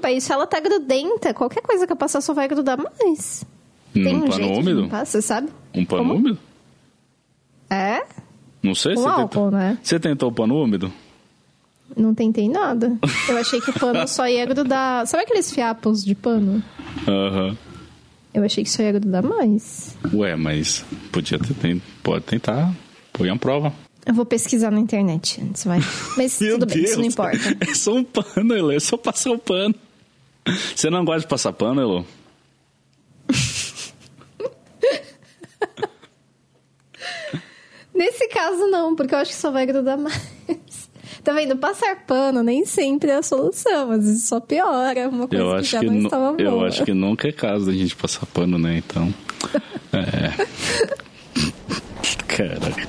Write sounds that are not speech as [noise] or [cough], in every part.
tampa, isso ela tá grudenta. Qualquer coisa que eu passar só vai grudar mais. Tem um pano jeito úmido? limpar, você sabe? Um pano Como? úmido? É? Não sei se você álcool, tentou. né? Você tentou o pano úmido? Não tentei nada. Eu achei que o pano só ia grudar. Sabe aqueles fiapos de pano? Aham. Eu achei que só ia grudar mais. Ué, mas podia ter, tem- pode tentar. Põe a prova. Eu vou pesquisar na internet antes, vai. Mas [laughs] tudo bem, isso não importa. [laughs] É só um pano, Elo. É só passar o pano. Você não gosta de passar pano, Elo? Nesse caso, não, porque eu acho que só vai grudar mais. Tá vendo? Passar pano nem sempre é a solução, às vezes só piora uma coisa Eu que acho já que, não estava boa. eu acho que nunca é caso da gente passar pano, né? Então. [laughs] É. Caraca.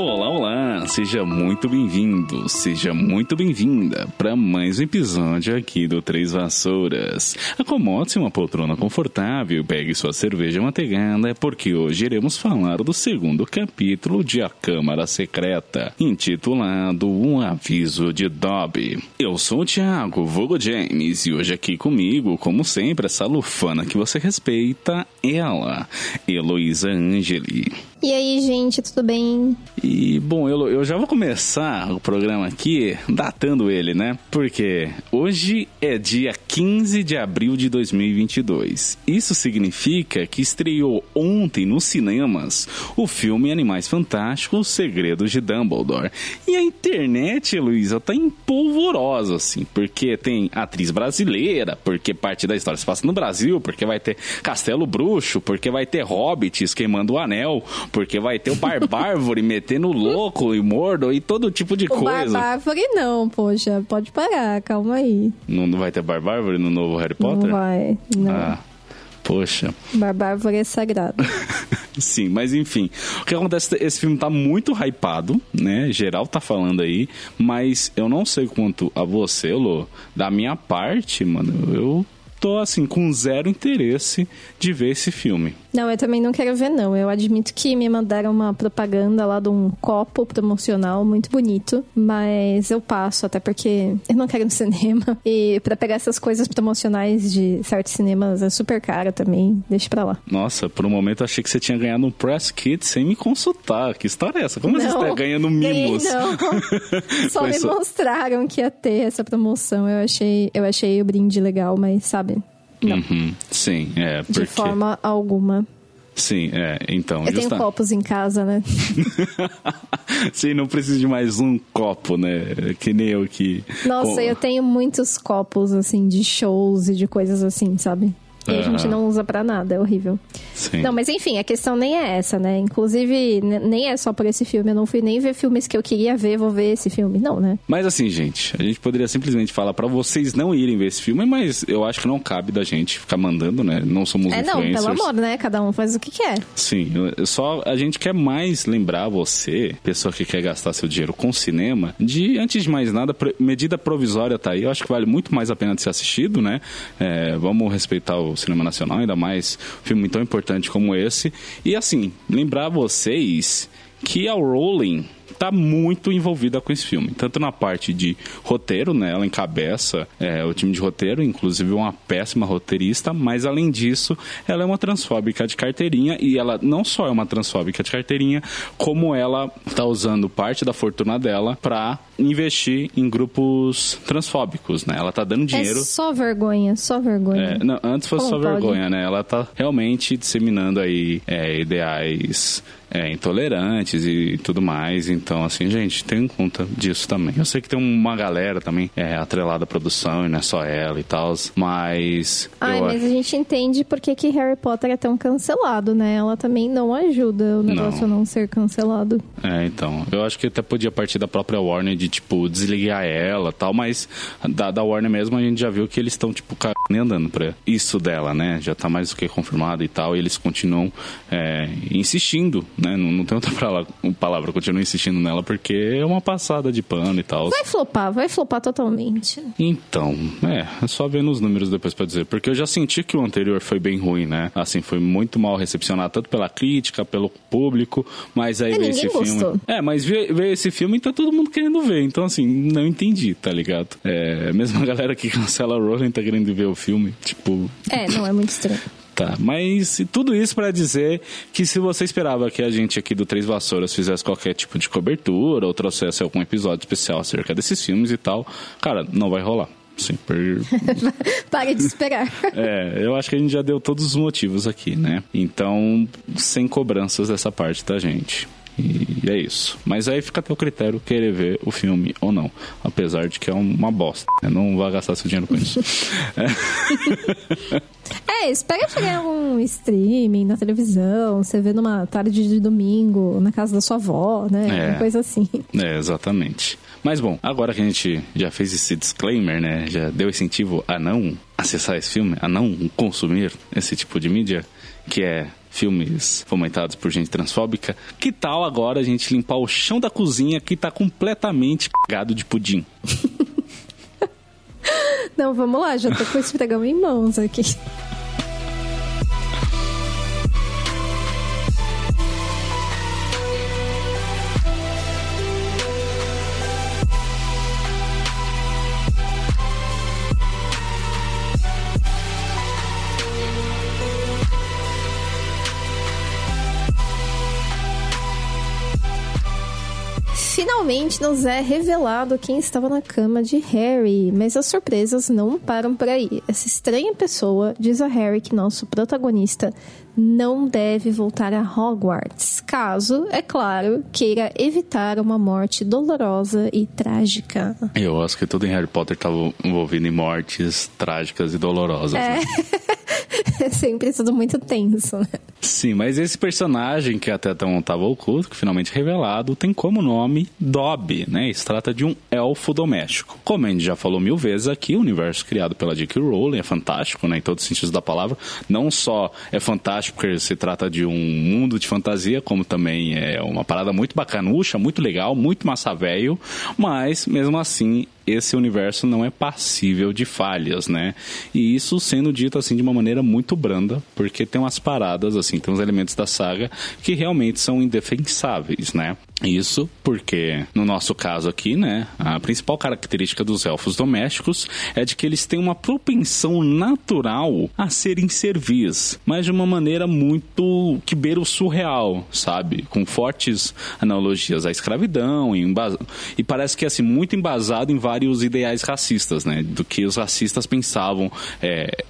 Olá, olá, seja muito bem-vindo, seja muito bem-vinda para mais um episódio aqui do Três Vassouras. Acomode-se uma poltrona confortável, pegue sua cerveja manteigada, porque hoje iremos falar do segundo capítulo de A Câmara Secreta, intitulado Um Aviso de Dobby. Eu sou o Thiago, vulgo James, e hoje aqui comigo, como sempre, essa lufana que você respeita, ela, Heloísa Angeli. E aí, gente, tudo bem? E, bom, eu, eu já vou começar o programa aqui datando ele, né? Porque hoje é dia 15 de abril de 2022. Isso significa que estreou ontem nos cinemas o filme Animais Fantásticos, Os Segredos de Dumbledore. E a internet, Luísa, tá empolvorosa, assim, porque tem atriz brasileira, porque parte da história se passa no Brasil, porque vai ter Castelo Bruxo, porque vai ter hobbits queimando o anel, porque vai ter o Barbárvore [laughs] metendo louco e mordo e todo tipo de O coisa. Barbárvore não, poxa, pode parar, calma aí. Não vai ter Barbárvore no novo Harry Potter? Não vai, não. Ah, poxa. Barbárvore é sagrado. [laughs] Sim, mas enfim. O que acontece, esse filme tá muito hypado, né? Geral tá falando aí, mas eu não sei quanto a você, Lô. Da minha parte, mano, eu tô assim, com zero interesse de ver esse filme. Não, eu também não quero ver, não. Eu admito que me mandaram uma propaganda lá de um copo promocional muito bonito, mas eu passo, até porque eu não quero no cinema. E pra pegar essas coisas promocionais de certos cinemas é super caro também. Deixa pra lá. Nossa, por um momento eu achei que você tinha ganhado um press kit sem me consultar. Que história é essa? Como você Não, está ganhando ganhei mimos? não. [laughs] Só me mostraram que ia ter essa promoção. Eu achei, eu achei o brinde legal, mas sabe, não. Uhum, sim, é. de Porque... forma alguma. Sim, é. Então, Eu tenho justa- copos em casa, né? [laughs] Sim, não precisa de mais um copo, né? Que nem eu que. Nossa, Com- eu tenho muitos copos, assim, de shows e de coisas assim, sabe? E a gente não usa pra nada, é horrível. Sim. Não, mas enfim, a questão nem é essa, né? Inclusive, ne- nem é só por esse filme. Eu não fui nem ver filmes que eu queria ver, vou ver esse filme. Não, né? Mas assim, gente, a gente poderia simplesmente falar pra vocês não irem ver esse filme, mas eu acho que não cabe da gente ficar mandando, né? Não somos É não, influencers. pelo amor, né? Cada um faz o que quer. Sim, só a gente quer mais lembrar você, pessoa que quer gastar seu dinheiro com cinema, de, antes de mais nada, medida provisória tá aí. Eu acho que vale muito mais a pena de ser assistido, né? É, vamos respeitar o cinema nacional, ainda mais um filme tão importante como esse. E assim, lembrar vocês que a Rowling tá muito envolvida com esse filme, tanto na parte de roteiro, né? Ela encabeça é, o time de roteiro, inclusive uma péssima roteirista, mas além disso, ela é uma transfóbica de carteirinha e ela não só é uma transfóbica de carteirinha, como ela tá usando parte da fortuna dela para investir em grupos transfóbicos, né? Ela tá dando dinheiro É só vergonha, só vergonha. é, não, antes fosse Como só pode? vergonha, né? Ela tá realmente disseminando aí é, ideais é, intolerantes e tudo mais. Então, assim, gente, tem em conta disso também. Eu sei que tem uma galera também é, atrelada à produção e não é só ela e tal, mas. Ai, mas a gente entende por que, que Harry Potter é tão cancelado, né? Ela também não ajuda o negócio não. a não ser cancelado. É, então. Eu acho que até podia partir da própria Warner de, tipo, desligar ela tal, mas da, da Warner mesmo a gente já viu que eles estão, tipo, nem andando pra isso dela, né? Já tá mais do que confirmado e tal, e eles continuam é, insistindo, né? Não, não tem outra [laughs] palavra, palavra, continuam insistindo nela porque é uma passada de pano e tal. Vai flopar, vai flopar totalmente. Então, é, é só ver nos números depois pra dizer, porque eu já senti que o anterior foi bem ruim, né? Assim, foi muito mal recepcionado, tanto pela crítica, pelo público, mas aí é, veio esse gostou. filme. É, mas veio, veio, esse filme e tá todo mundo querendo ver, então assim, não entendi, tá ligado? É, mesmo a galera que cancela a Rowling tá querendo ver o filme, tipo... É, não, é muito estranho. Tá, mas tudo isso para dizer que se você esperava que a gente aqui do Três Vassouras fizesse qualquer tipo de cobertura ou trouxesse algum episódio especial acerca desses filmes e tal, cara, não vai rolar. Sim, per... [laughs] Pare de esperar. é, eu acho que a gente já deu todos os motivos aqui, né? Então, sem cobranças dessa parte da gente. E é isso. Mas aí fica até o critério querer ver o filme ou não. Apesar de que é uma bosta. Né? Não vá gastar seu dinheiro com isso. [laughs] é. É, espera chegar um streaming na televisão, você vê numa tarde de domingo na casa da sua avó, né? É, uma coisa assim. É, exatamente. Mas bom, agora que a gente já fez esse disclaimer, né? Já deu incentivo a não acessar esse filme, a não consumir esse tipo de mídia, que é filmes fomentados por gente transfóbica, que tal agora a gente limpar o chão da cozinha que tá completamente cagado de pudim? Não, vamos lá, já tô com esse pregão em mãos aqui. [laughs] Finalmente nos é revelado quem estava na cama de Harry, mas as surpresas não param por aí. Essa estranha pessoa diz a Harry que nosso protagonista não deve voltar a Hogwarts, caso, é claro, queira evitar uma morte dolorosa e trágica. Eu acho que tudo em Harry Potter estava envolvido em mortes trágicas e dolorosas. É. Né? [laughs] [laughs] é sempre tudo muito tenso, né? Sim, mas esse personagem que até então estava oculto, que finalmente revelado, tem como nome Dobby, né? Se trata de um elfo doméstico. Como a gente já falou mil vezes aqui, o universo criado pela J.K. Rowling é fantástico, né? Em todos os sentidos da palavra. Não só é fantástico porque se trata de um mundo de fantasia, como também é uma parada muito bacanucha, muito legal, muito massa velho, mas mesmo assim esse universo não é passível de falhas, né? E isso sendo dito assim de uma maneira muito branda, porque tem umas paradas assim, tem uns elementos da saga que realmente são indefensáveis, né? Isso porque, no nosso caso aqui, né, a principal característica dos elfos domésticos é de que eles têm uma propensão natural a serem servis, mas de uma maneira muito que beira o surreal, sabe? Com fortes analogias à escravidão e, e parece que assim muito embasado em vários ideais racistas, né? Do que os racistas pensavam é,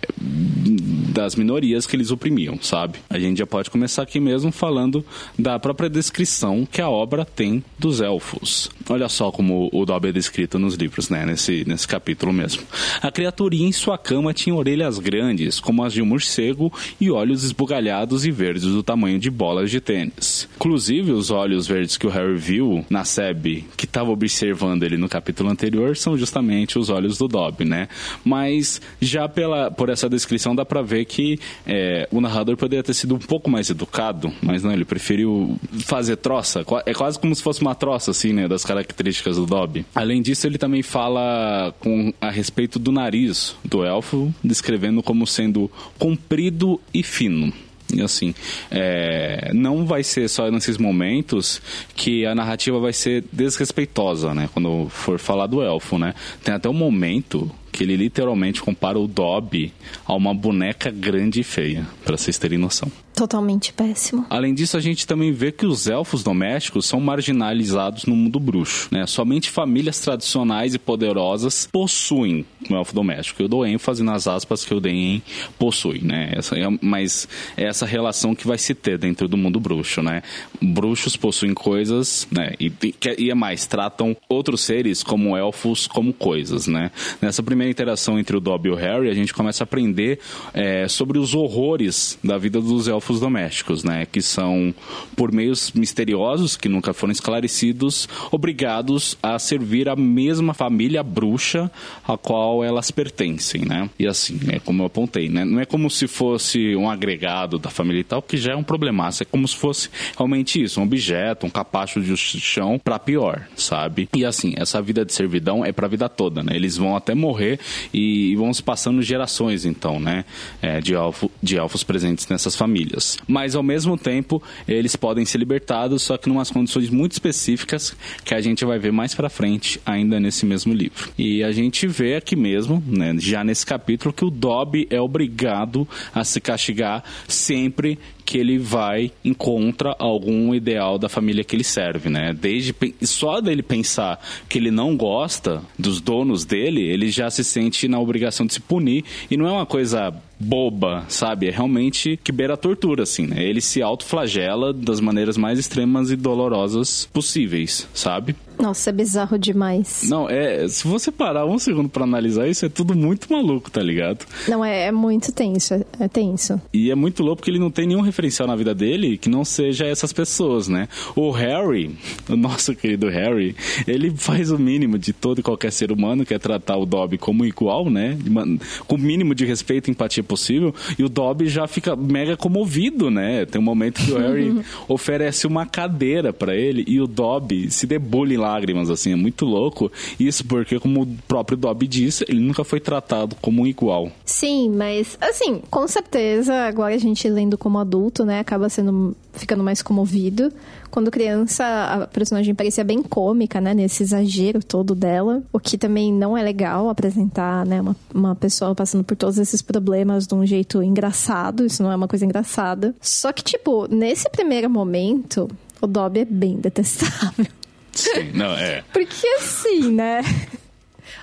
das minorias que eles oprimiam, sabe? A gente já pode começar aqui mesmo falando da própria descrição que a obra tem dos elfos. Olha só como o Dobby é descrito nos livros, né? Nesse, nesse capítulo mesmo. A criaturinha em sua cama tinha orelhas grandes, como as de um morcego, e olhos esbugalhados e verdes do tamanho de bolas de tênis. Inclusive, os olhos verdes que o Harry viu na Seb, que estava observando ele no capítulo anterior, são justamente os olhos do Dobby, né? Mas já pela, por essa descrição dá pra ver que é, o narrador poderia ter sido um pouco mais educado, mas não, ele preferiu fazer troça. É quase como se fosse uma troça, assim, né? Das características do Dobby. Além disso, ele também fala com, a respeito do nariz do elfo, descrevendo como sendo comprido e fino. E assim, é, não vai ser só nesses momentos que a narrativa vai ser desrespeitosa, né? Quando for falar do elfo, né? Tem até um momento que ele literalmente compara o Dobby a uma boneca grande e feia, para vocês terem noção. Totalmente péssimo. Além disso, a gente também vê que os elfos domésticos são marginalizados no mundo bruxo, né? Somente famílias tradicionais e poderosas possuem um elfo doméstico. Eu dou ênfase nas aspas que eu dei em possui, né? Essa é, mas é essa relação que vai se ter dentro do mundo bruxo, né? Bruxos possuem coisas, né? E, e é mais, tratam outros seres como elfos como coisas, né? Nessa primeira interação entre o Dobby e o Harry, a gente começa a aprender é, sobre os horrores da vida dos elfos domésticos, né? Que são, por meios misteriosos que nunca foram esclarecidos, obrigados a servir a mesma família bruxa a qual elas pertencem, né? E assim, é como eu apontei, né? Não é como se fosse um agregado da família e tal, que já é um problemaço. É como se fosse realmente isso, um objeto, um capacho de chão para pior, sabe? E assim, essa vida de servidão é pra vida toda, né? Eles vão até morrer e vão se passando gerações, então, né? É, de, elfo, de elfos presentes nessas famílias. Mas ao mesmo tempo, eles podem ser libertados, só que em umas condições muito específicas que a gente vai ver mais para frente, ainda nesse mesmo livro. E a gente vê aqui mesmo, né, já nesse capítulo, que o Dobby é obrigado a se castigar sempre que ele vai encontra algum ideal da família que ele serve, né? Desde só dele pensar que ele não gosta dos donos dele, ele já se sente na obrigação de se punir e não é uma coisa boba, sabe? É realmente que beira a tortura, assim, né? Ele se autoflagela das maneiras mais extremas e dolorosas possíveis, sabe? Nossa, é bizarro demais. Não, é. Se você parar um segundo para analisar isso, é tudo muito maluco, tá ligado? Não, é, é muito tenso, é, é, tenso. E é muito louco porque ele não tem nenhum referencial na vida dele que não seja essas pessoas, né? O Harry, o nosso querido Harry, ele faz o mínimo de todo e qualquer ser humano, que é tratar o Dobby como igual, né? Com o mínimo de respeito e empatia possível. E o Dobby já fica mega comovido, né? Tem um momento que o Harry [laughs] oferece uma cadeira para ele e o Dobby se debulha em lágrimas, assim, é muito louco. Isso porque, como o próprio Dobby disse, ele nunca foi tratado como um igual. Sim, mas, assim, com certeza, agora a gente lendo como adulto, né, acaba sendo, ficando mais comovido. Quando criança, a personagem parecia bem cômica, né, nesse exagero todo dela, o que também não é legal apresentar, né, uma, uma pessoa passando por todos esses problemas de um jeito engraçado, isso não é uma coisa engraçada. Só que, tipo, nesse primeiro momento, o Dobby é bem detestável. Sim, não, é. Porque assim, né?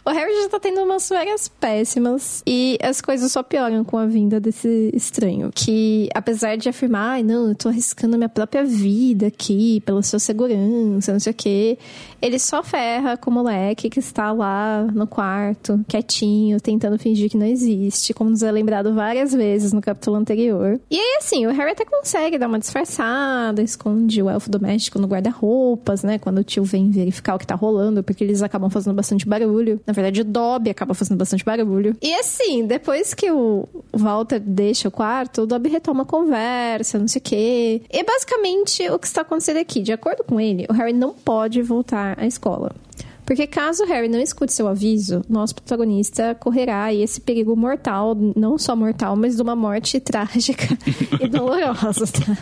O Harry já tá tendo umas férias péssimas e as coisas só pioram com a vinda desse estranho. Que, apesar de afirmar, ai, não, eu tô arriscando minha própria vida aqui pela sua segurança, não sei o quê, ele só ferra com o moleque que está lá no quarto, quietinho, tentando fingir que não existe, como nos é lembrado várias vezes no capítulo anterior. E aí, assim, o Harry até consegue dar uma disfarçada, esconde o elfo doméstico no guarda-roupas, né? Quando o tio vem verificar o que tá rolando, porque eles acabam fazendo bastante barulho. Na verdade, o Dobby acaba fazendo bastante barulho. E assim, depois que o Walter deixa o quarto, o Dobby retoma a conversa, não sei o quê. E basicamente o que está acontecendo aqui, de acordo com ele, o Harry não pode voltar à escola. Porque caso Harry não escute seu aviso, nosso protagonista correrá esse perigo mortal, não só mortal, mas de uma morte trágica [laughs] e dolorosa, tá?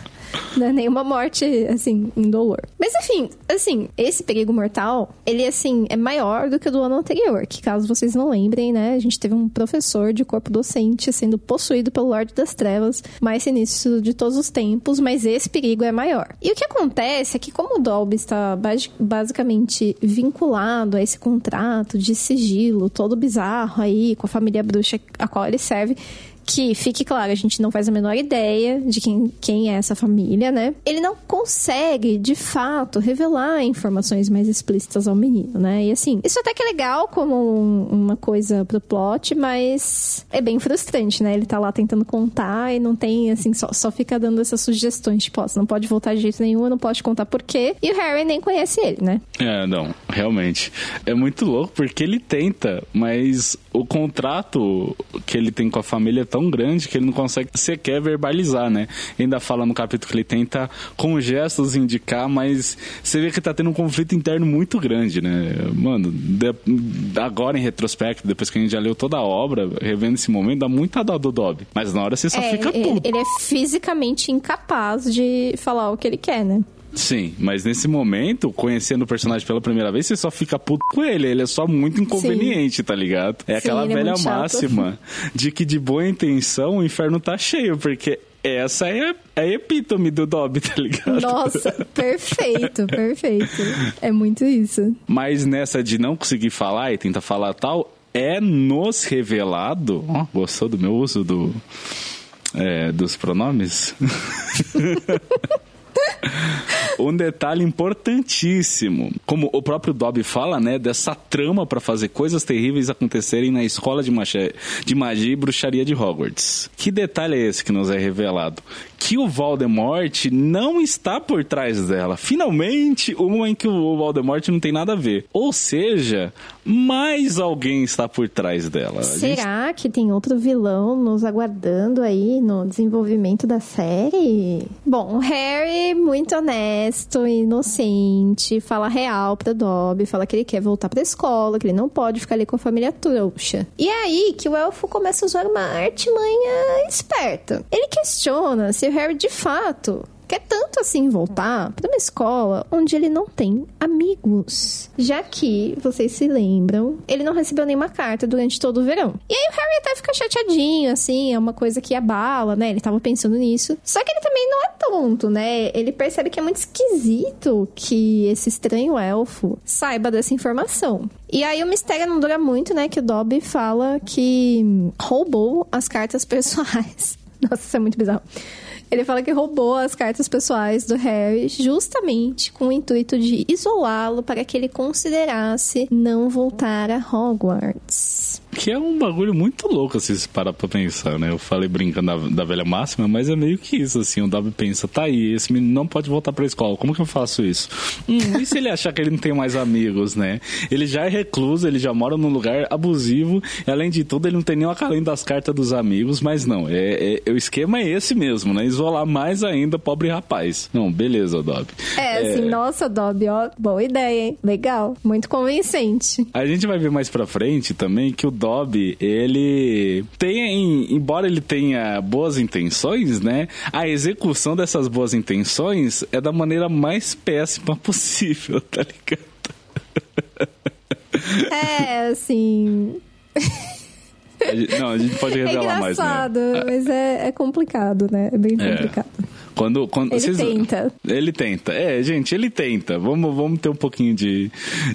Não é nenhuma morte, assim, indolor. Mas enfim, assim, esse perigo mortal, ele, assim, é maior do que o do ano anterior, que caso vocês não lembrem, né, a gente teve um professor de corpo docente sendo possuído pelo Lorde das Trevas, mais sinistro de todos os tempos, mas esse perigo é maior. E o que acontece é que como o Dolby está basicamente vinculado a esse contrato de sigilo todo bizarro aí com a família bruxa a qual ele serve, que fique claro, a gente não faz a menor ideia de quem, quem é essa família, né? Ele não consegue, de fato, revelar informações mais explícitas ao menino, né? E assim, isso até que é legal como um, uma coisa pro plot, mas é bem frustrante, né? Ele tá lá tentando contar e não tem, assim, só, só fica dando essas sugestões, tipo, ó, você não pode voltar de jeito nenhum, não te contar por quê. E o Harry nem conhece ele, né? É, não, realmente. É muito louco porque ele tenta, mas o contrato que ele tem com a família é tão grande que ele não consegue sequer verbalizar, né? Ainda fala no capítulo que ele tenta com gestos indicar, mas você vê que tá tendo um conflito interno muito grande, né? Mano, de, agora em retrospecto, depois que a gente já leu toda a obra, revendo esse momento, dá muita dó do Dobby. Mas na hora você só é, fica ele, puto. Ele é fisicamente incapaz de falar o que ele quer, né? Sim, mas nesse momento, conhecendo o personagem pela primeira vez, você só fica puto com ele. Ele é só muito inconveniente, Sim. tá ligado? É Sim, aquela é velha é máxima de que de boa intenção o inferno tá cheio, porque essa é, é a epítome do Dobby, tá ligado? Nossa, [laughs] perfeito, perfeito. É muito isso. Mas nessa de não conseguir falar e tentar falar tal, é nos revelado. Ó, gostou do meu uso do, é, dos pronomes? [laughs] [laughs] um detalhe importantíssimo, como o próprio Dobby fala, né, dessa trama para fazer coisas terríveis acontecerem na escola de magia, de magia e bruxaria de Hogwarts. Que detalhe é esse que nos é revelado? Que o Voldemort não está por trás dela. Finalmente, uma em que o Voldemort não tem nada a ver. Ou seja, mais alguém está por trás dela. Será gente... que tem outro vilão nos aguardando aí no desenvolvimento da série? Bom, Harry muito honesto, inocente, fala real pra Dobby, fala que ele quer voltar pra escola, que ele não pode ficar ali com a família trouxa. E é aí que o elfo começa a usar uma artimanha esperta. Ele questiona se o Harry de fato quer tanto assim voltar para uma escola onde ele não tem amigos. Já que, vocês se lembram, ele não recebeu nenhuma carta durante todo o verão. E aí o Harry até fica chateadinho, assim, é uma coisa que abala, né? Ele tava pensando nisso. Só que ele também não é tonto, né? Ele percebe que é muito esquisito que esse estranho elfo saiba dessa informação. E aí o mistério não dura muito, né? Que o Dobby fala que roubou as cartas [laughs] pessoais. Nossa, isso é muito bizarro. Ele fala que roubou as cartas pessoais do Harry justamente com o intuito de isolá-lo para que ele considerasse não voltar a Hogwarts. Que é um bagulho muito louco, assim, se parar pra pensar, né? Eu falei brincando da, da velha máxima, mas é meio que isso, assim. O W pensa, tá aí, esse menino não pode voltar pra escola, como que eu faço isso? Hum, e se ele achar que ele não tem mais amigos, né? Ele já é recluso, ele já mora num lugar abusivo, e além de tudo, ele não tem nem o além das cartas dos amigos, mas não, é, é, o esquema é esse mesmo, né? Isolar mais ainda pobre rapaz. Não, beleza, Dobby. É, assim, é... nossa, Dobby, ó, boa ideia, hein? Legal, muito convincente. A gente vai ver mais pra frente também que o Dobby, ele tem, embora ele tenha boas intenções, né? A execução dessas boas intenções é da maneira mais péssima [laughs] possível, tá ligado? É, assim. Não, a gente pode revelar é mais, né? mas é, é complicado, né? É bem é. complicado. É. Quando, quando ele vocês... tenta. Ele tenta. É, gente, ele tenta. Vamos, vamos ter um pouquinho de,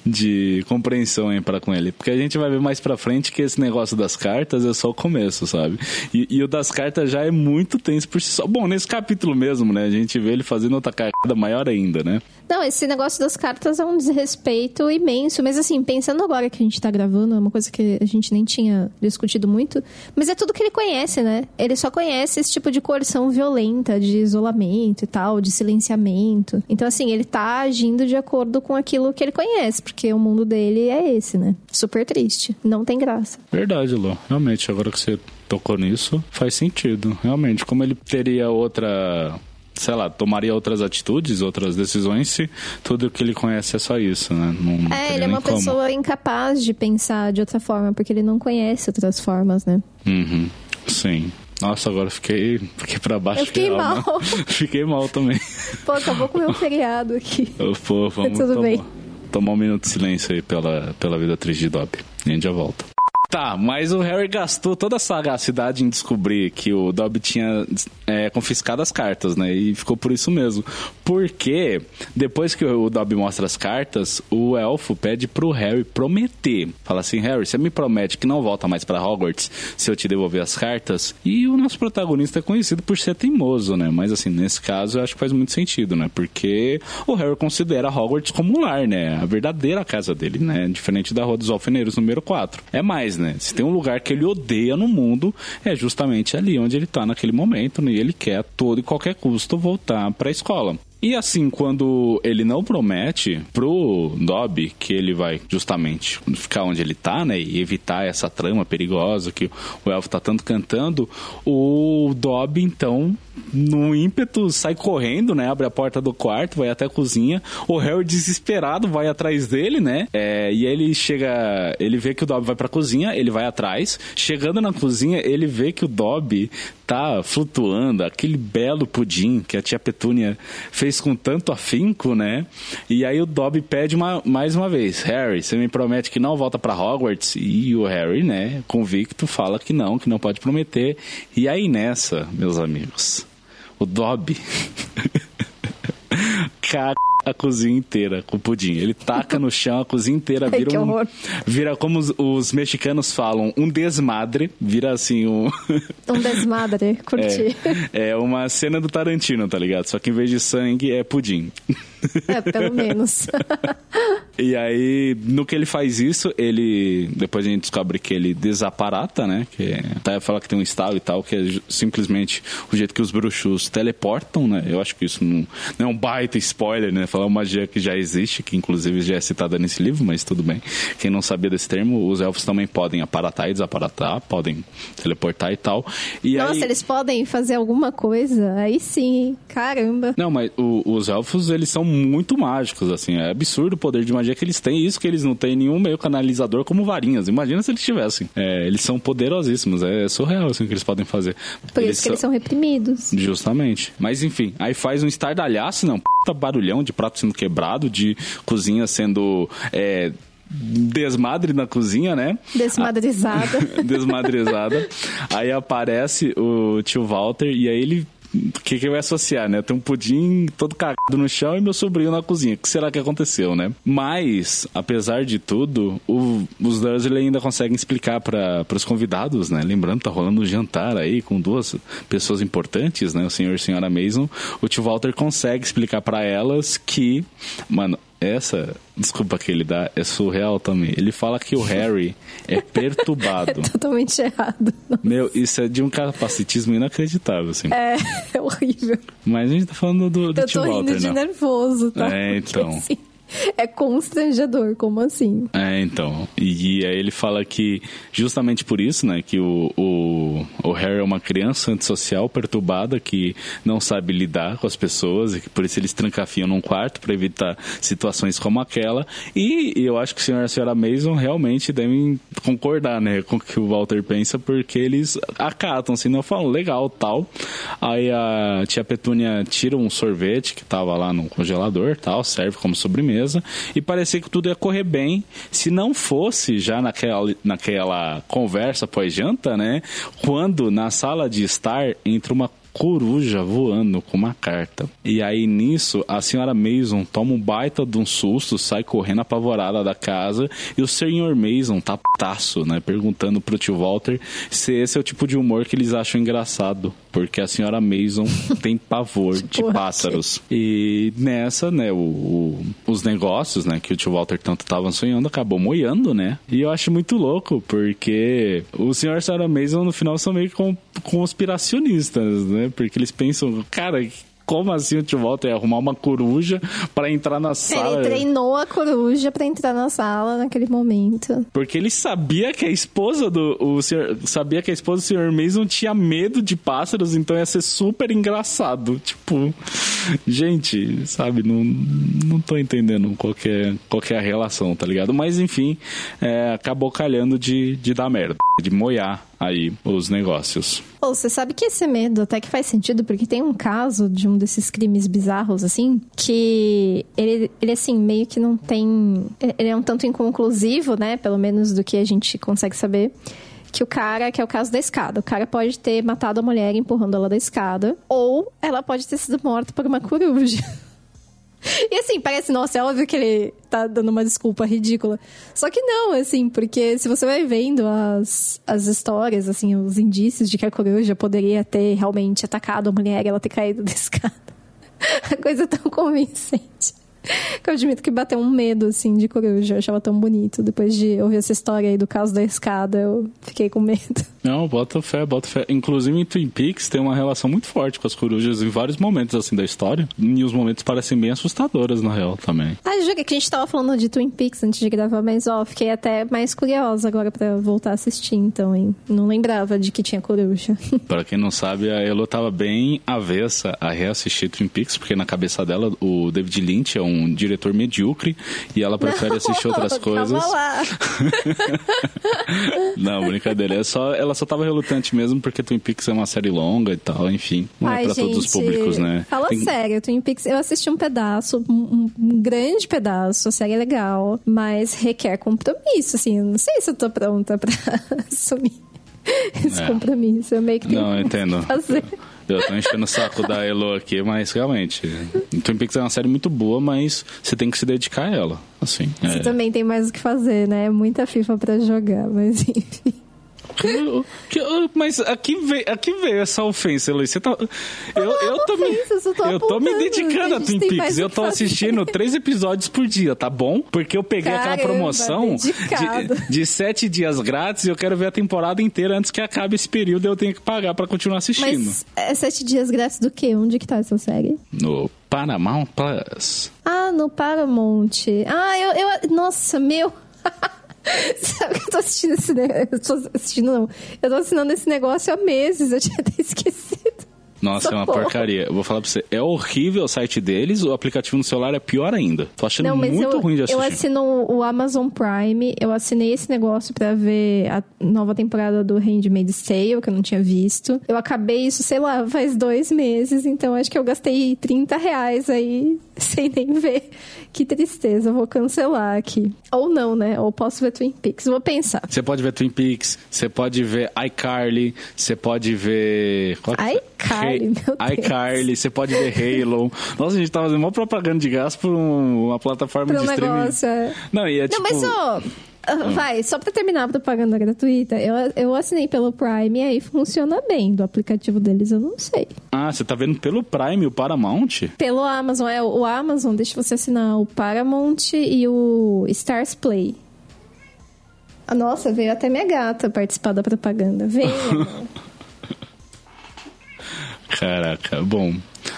de compreensão aí para com ele. Porque a gente vai ver mais pra frente que esse negócio das cartas é só o começo, sabe? E, e o das cartas já é muito tenso por si só. Bom, nesse capítulo mesmo, né? A gente vê ele fazendo outra cartada maior ainda, né? Não, esse negócio das cartas é um desrespeito imenso. Mas assim, pensando agora que a gente tá gravando, é uma coisa que a gente nem tinha discutido muito. Mas é tudo que ele conhece, né? Ele só conhece esse tipo de coerção violenta, de isolamento e tal, de silenciamento. Então, assim, ele tá agindo de acordo com aquilo que ele conhece, porque o mundo dele é esse, né? Super triste. Não tem graça. Verdade, Lu. Realmente, agora que você tocou nisso, faz sentido. Realmente, como ele teria outra sei lá, tomaria outras atitudes, outras decisões se tudo que ele conhece é só isso, né? Não, é, ele é uma como. pessoa incapaz de pensar de outra forma, porque ele não conhece outras formas, né? Uhum, sim. Nossa, agora fiquei, fiquei pra baixo. Eu fiquei mal. [laughs] fiquei mal também. Pô, acabou com o meu feriado aqui. Pô, vamos [laughs] Tudo tomar, bem. tomar um minuto de silêncio aí pela, pela vida triste de Dobby. E a gente já volta. Tá, mas o Harry gastou toda a sagacidade em descobrir que o Dobby tinha é, confiscado as cartas, né? E ficou por isso mesmo. Porque depois que o Dobby mostra as cartas, o elfo pede pro Harry prometer. Fala assim, Harry, você me promete que não volta mais para Hogwarts se eu te devolver as cartas? E o nosso protagonista é conhecido por ser teimoso, né? Mas assim, nesse caso eu acho que faz muito sentido, né? Porque o Harry considera Hogwarts como um lar, né? A verdadeira casa dele, né? Diferente da Rua dos Alfeneiros número 4. É mais, né? Se tem um lugar que ele odeia no mundo, é justamente ali onde ele está naquele momento, né? E ele quer a todo e qualquer custo voltar para a escola. E assim, quando ele não promete pro Dobby que ele vai justamente ficar onde ele tá, né? E evitar essa trama perigosa que o elfo tá tanto cantando, o Dobby então no ímpeto, sai correndo, né? Abre a porta do quarto, vai até a cozinha. O Harry, desesperado, vai atrás dele, né? É, e ele chega. Ele vê que o Dobby vai pra cozinha, ele vai atrás. Chegando na cozinha, ele vê que o Dobby tá flutuando, aquele belo pudim que a tia Petúnia fez com tanto afinco, né? E aí o Dobby pede uma, mais uma vez: Harry, você me promete que não volta para Hogwarts? E o Harry, né, convicto, fala que não, que não pode prometer. E aí nessa, meus amigos o Dobby, [laughs] caga a cozinha inteira com o pudim. Ele taca no chão a cozinha inteira, vira Ai, que um. horror. Vira como os, os mexicanos falam, um desmadre. Vira assim um. Um desmadre, [laughs] curti. É, é uma cena do Tarantino, tá ligado? Só que em vez de sangue é pudim. É, pelo menos. [laughs] E aí, no que ele faz isso, ele. Depois a gente descobre que ele desaparata, né? Que até fala que tem um estalo e tal, que é simplesmente o jeito que os bruxos teleportam, né? Eu acho que isso não, não é um baita spoiler, né? Falar uma magia que já existe, que inclusive já é citada nesse livro, mas tudo bem. Quem não sabia desse termo, os elfos também podem aparatar e desaparatar, podem teleportar e tal. E Nossa, aí... eles podem fazer alguma coisa? Aí sim, caramba. Não, mas o- os elfos, eles são muito mágicos, assim. É absurdo o poder de magia que eles têm. Isso que eles não têm nenhum meio canalizador como varinhas. Imagina se eles tivessem. É, eles são poderosíssimos. É surreal, assim, o que eles podem fazer. Por isso que eles são reprimidos. Justamente. Mas enfim, aí faz um estardalhaço, não. Puta barulhão de prato sendo quebrado, de cozinha sendo. É, desmadre na cozinha, né? Desmadrizada. [laughs] desmadrezada. Aí aparece o tio Walter e aí ele. O que, que vai associar, né? Tem um pudim todo cagado no chão e meu sobrinho na cozinha. O que será que aconteceu, né? Mas, apesar de tudo, o- os Dursley ainda conseguem explicar para os convidados, né? Lembrando, tá rolando um jantar aí com duas pessoas importantes, né? O senhor e a senhora Mason. O tio Walter consegue explicar para elas que, mano, essa desculpa que ele dá é surreal também. Ele fala que o Harry é [laughs] perturbado. Totalmente errado. Meu, isso é de um capacitismo inacreditável, assim. É, [laughs] é horrível. Mas a gente tá falando do, do Eu tô rindo de né? nervoso, tá? É, Porque, então. assim, é constrangedor, como assim? É, então. E, aí ele fala que justamente por isso, né, que o, o, o Harry é uma criança antissocial, perturbada, que não sabe lidar com as pessoas e que por isso eles trancafiam num quarto para evitar situações como aquela. E, eu acho que o senhor e a senhora Mason realmente devem concordar, né, com o que o Walter pensa, porque eles acatam, assim, não falam legal, tal. Aí a tia Petúnia tira um sorvete que tava lá no congelador, tal, serve como sobremesa e parecia que tudo ia correr bem se não fosse já naquela, naquela conversa pós-janta, né? Quando na sala de estar entra uma coruja voando com uma carta. E aí nisso a senhora Mason toma um baita de um susto, sai correndo apavorada da casa e o senhor Mason tá putaço, né, perguntando pro tio Walter se esse é o tipo de humor que eles acham engraçado, porque a senhora Mason [laughs] tem pavor de pássaros. E nessa, né, o, o- os negócios, né, que o tio Walter tanto tava sonhando acabou moiando, né? E eu acho muito louco, porque o senhor e a senhora Mason no final são meio que conspiracionistas, né? Porque eles pensam, cara, como assim o tio Walter ia arrumar uma coruja pra entrar na sala? Ele treinou a coruja pra entrar na sala naquele momento. Porque ele sabia que a esposa do. O senhor, sabia que a esposa do senhor Mason tinha medo de pássaros, então ia ser super engraçado. Tipo, gente, sabe, não, não tô entendendo qual que, é, qual que é a relação, tá ligado? Mas enfim, é, acabou calhando de, de dar merda, de moiar aí os negócios. Pô, você sabe que esse medo até que faz sentido, porque tem um caso de um desses crimes bizarros, assim, que ele, ele assim, meio que não tem. Ele é um tanto inconclusivo, né? Pelo menos do que a gente consegue saber. Que o cara, que é o caso da escada, o cara pode ter matado a mulher empurrando ela da escada, ou ela pode ter sido morta por uma coruja. [laughs] E assim, parece, nossa, é óbvio que ele tá dando uma desculpa ridícula. Só que não, assim, porque se você vai vendo as, as histórias, assim, os indícios de que a coruja poderia ter realmente atacado a mulher e ela ter caído [laughs] da escada. A coisa é tão convincente. [laughs] Que eu admito que bateu um medo, assim, de coruja. Eu achava tão bonito. Depois de ouvir essa história aí do caso da escada, eu fiquei com medo. [laughs] Não, bota fé, bota fé. Inclusive em Twin Peaks tem uma relação muito forte com as corujas em vários momentos assim da história. E os momentos parecem bem assustadoras, na real, também. Ah, jura que a gente tava falando de Twin Peaks antes de gravar, mas ó, fiquei até mais curiosa agora pra voltar a assistir, então, hein? Não lembrava de que tinha coruja. [laughs] Pra quem não sabe, a Elo tava bem avessa a reassistir Twin Peaks, porque na cabeça dela o David Lynch é um diretor medíocre e ela prefere assistir [laughs] outras coisas. [laughs] não, brincadeira. É só, ela só tava relutante mesmo porque Twin Peaks é uma série longa e tal, enfim. Não Ai, é pra todos os gente, públicos, né? Fala Tem- sério, Twin Peaks, eu assisti um pedaço, um, um grande pedaço, a série é legal, mas requer compromisso, assim, eu não sei se eu tô pronta pra [laughs] assumir esse É. compromisso, eu meio que tenho Não, que entendo. fazer. Eu tô enchendo o saco da Elo aqui, mas realmente. Twin Peaks é uma série muito boa, mas você tem que se dedicar a ela. Assim. Você é. também tem mais o que fazer, né? É muita FIFA pra jogar, mas [laughs] enfim. Mas aqui veio, aqui veio essa ofensa, Luiz. Você tá. Eu, eu, tô me, ofensa, eu tô eu tô me dedicando a Twin Peaks. Eu tô assistindo três episódios por dia, tá bom? Porque eu peguei aquela Caramba, promoção dedicado. de, de sete dias grátis e eu quero ver a temporada inteira antes que acabe esse período e eu tenho que pagar pra continuar assistindo. Mas é sete dias grátis do quê? Onde que tá essa série? No Paramount Plus. Ah, no Paramount. Ah, eu. eu nossa, meu. [laughs] [laughs] Sabe que eu tô assistindo esse negócio? Eu tô assistindo, não. Eu tô assinando esse negócio há meses, eu tinha [laughs] até esquecido. Nossa, é uma Socorro. porcaria. Eu vou falar pra você, é horrível o site deles, o aplicativo no celular é pior ainda. Tô achando Não, muito eu, ruim de assistir. eu assino o Amazon Prime, eu assinei esse negócio pra ver a nova temporada do Handmaid's Tale, que eu não tinha visto. Eu acabei isso, sei lá, faz dois meses, então acho que eu gastei 30 reais aí [laughs] sem nem ver. Que tristeza, vou cancelar aqui. Ou não, né? Ou posso ver Twin Peaks, vou pensar. Você pode ver Twin Peaks, você pode ver iCarly, você pode ver. que- iCarly, meu Deus. iCarly, você pode ver Halo. Nossa, a gente tá fazendo uma propaganda de gás por um- uma plataforma Pro de streaming. negócio, é. Não, e é Não, tipo. mas ó. Ah, Vai, só pra terminar a propaganda gratuita, eu, eu assinei pelo Prime e aí funciona bem. Do aplicativo deles eu não sei. Ah, você tá vendo pelo Prime o Paramount? Pelo Amazon, é o Amazon deixa você assinar o Paramount e o Stars Play. Ah, nossa, veio até minha gata participar da propaganda. Veio. [laughs] Caraca, bom.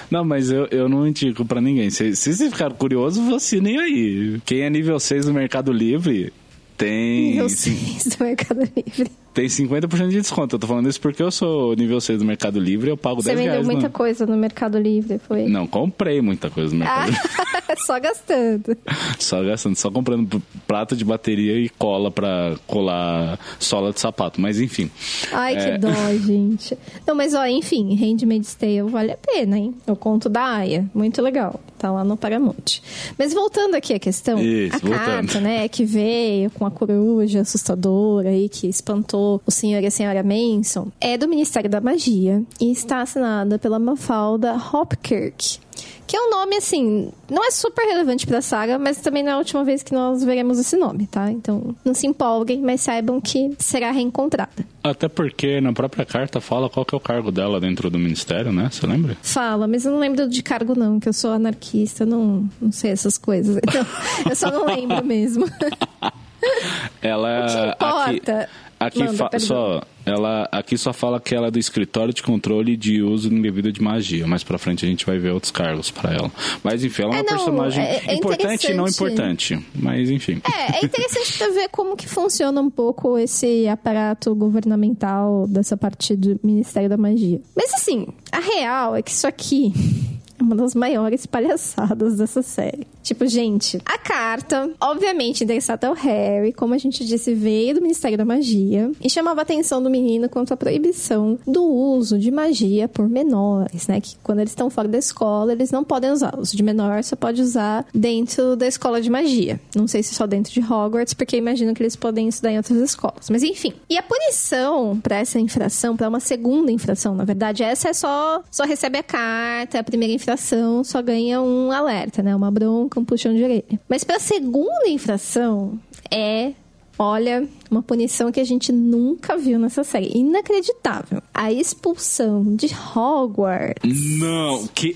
Não, mas eu, eu não indico pra ninguém. Se, se vocês ficaram curiosos, assinem aí. Quem é nível 6 do Mercado Livre tem. nível sim- 6 do Mercado Livre. Tem 50% de desconto. Eu tô falando isso porque eu sou nível 6 do Mercado Livre e eu pago Você 10 vendeu reais. muita no... coisa no Mercado Livre, foi? Não, comprei muita coisa no Mercado Livre. [laughs] [laughs] Só gastando. Só gastando, só comprando p- prato de bateria e cola pra colar sola de sapato. Mas enfim. Ai, É. que dó, [laughs] gente. Não, mas ó, enfim, Handmaid's Tale vale a pena, hein? O conto da Aya, muito legal. Tá lá no Paramount. Mas voltando aqui à questão, Isso, a voltando. carta, né, que veio com a coruja assustadora aí, que espantou o senhor e a senhora Manson, é do Ministério da Magia e está assinada pela Mafalda Hopkirk. Que é um nome, assim, não é super relevante pra saga, mas também não é a última vez que nós veremos esse nome, tá? Então, não se empolguem, mas saibam que será reencontrada. Até porque na própria carta fala qual que é o cargo dela dentro do ministério, né? Você lembra? Fala, mas eu não lembro de cargo, não, que eu sou anarquista, não, não sei essas coisas. [laughs] Então, eu só não lembro mesmo. [laughs] Ela. O que importa? Aqui, Manda, aqui, perdão. só, ela, aqui só fala que ela é do escritório de controle de uso indevido de magia. Mais pra frente a gente vai ver outros cargos pra ela. Mas enfim, ela é uma É, não, personagem é- é importante e não importante. Mas enfim. É, é interessante pra ver como que funciona um pouco esse aparato governamental dessa parte do Ministério da Magia. Mas assim, a real é que isso aqui uma das maiores palhaçadas dessa série. Tipo, gente, a carta, obviamente endereçada ao Harry, como a gente disse, veio do Ministério da Magia e chamava a atenção do menino quanto à proibição do uso de magia por menores, né? Que quando eles estão fora da escola, eles não podem usar. O uso de menor só pode usar dentro da escola de magia. Não sei se só dentro de Hogwarts, porque imagino que eles podem estudar em outras escolas. Mas enfim. E a punição pra essa infração, pra uma segunda infração, na verdade, essa é só só recebe a carta, a primeira infração só ganha um alerta, né? Uma bronca, um puxão de orelha. Mas pra segunda infração é Olha, uma punição que a gente nunca viu nessa série. Inacreditável. A expulsão de Hogwarts. Não, que.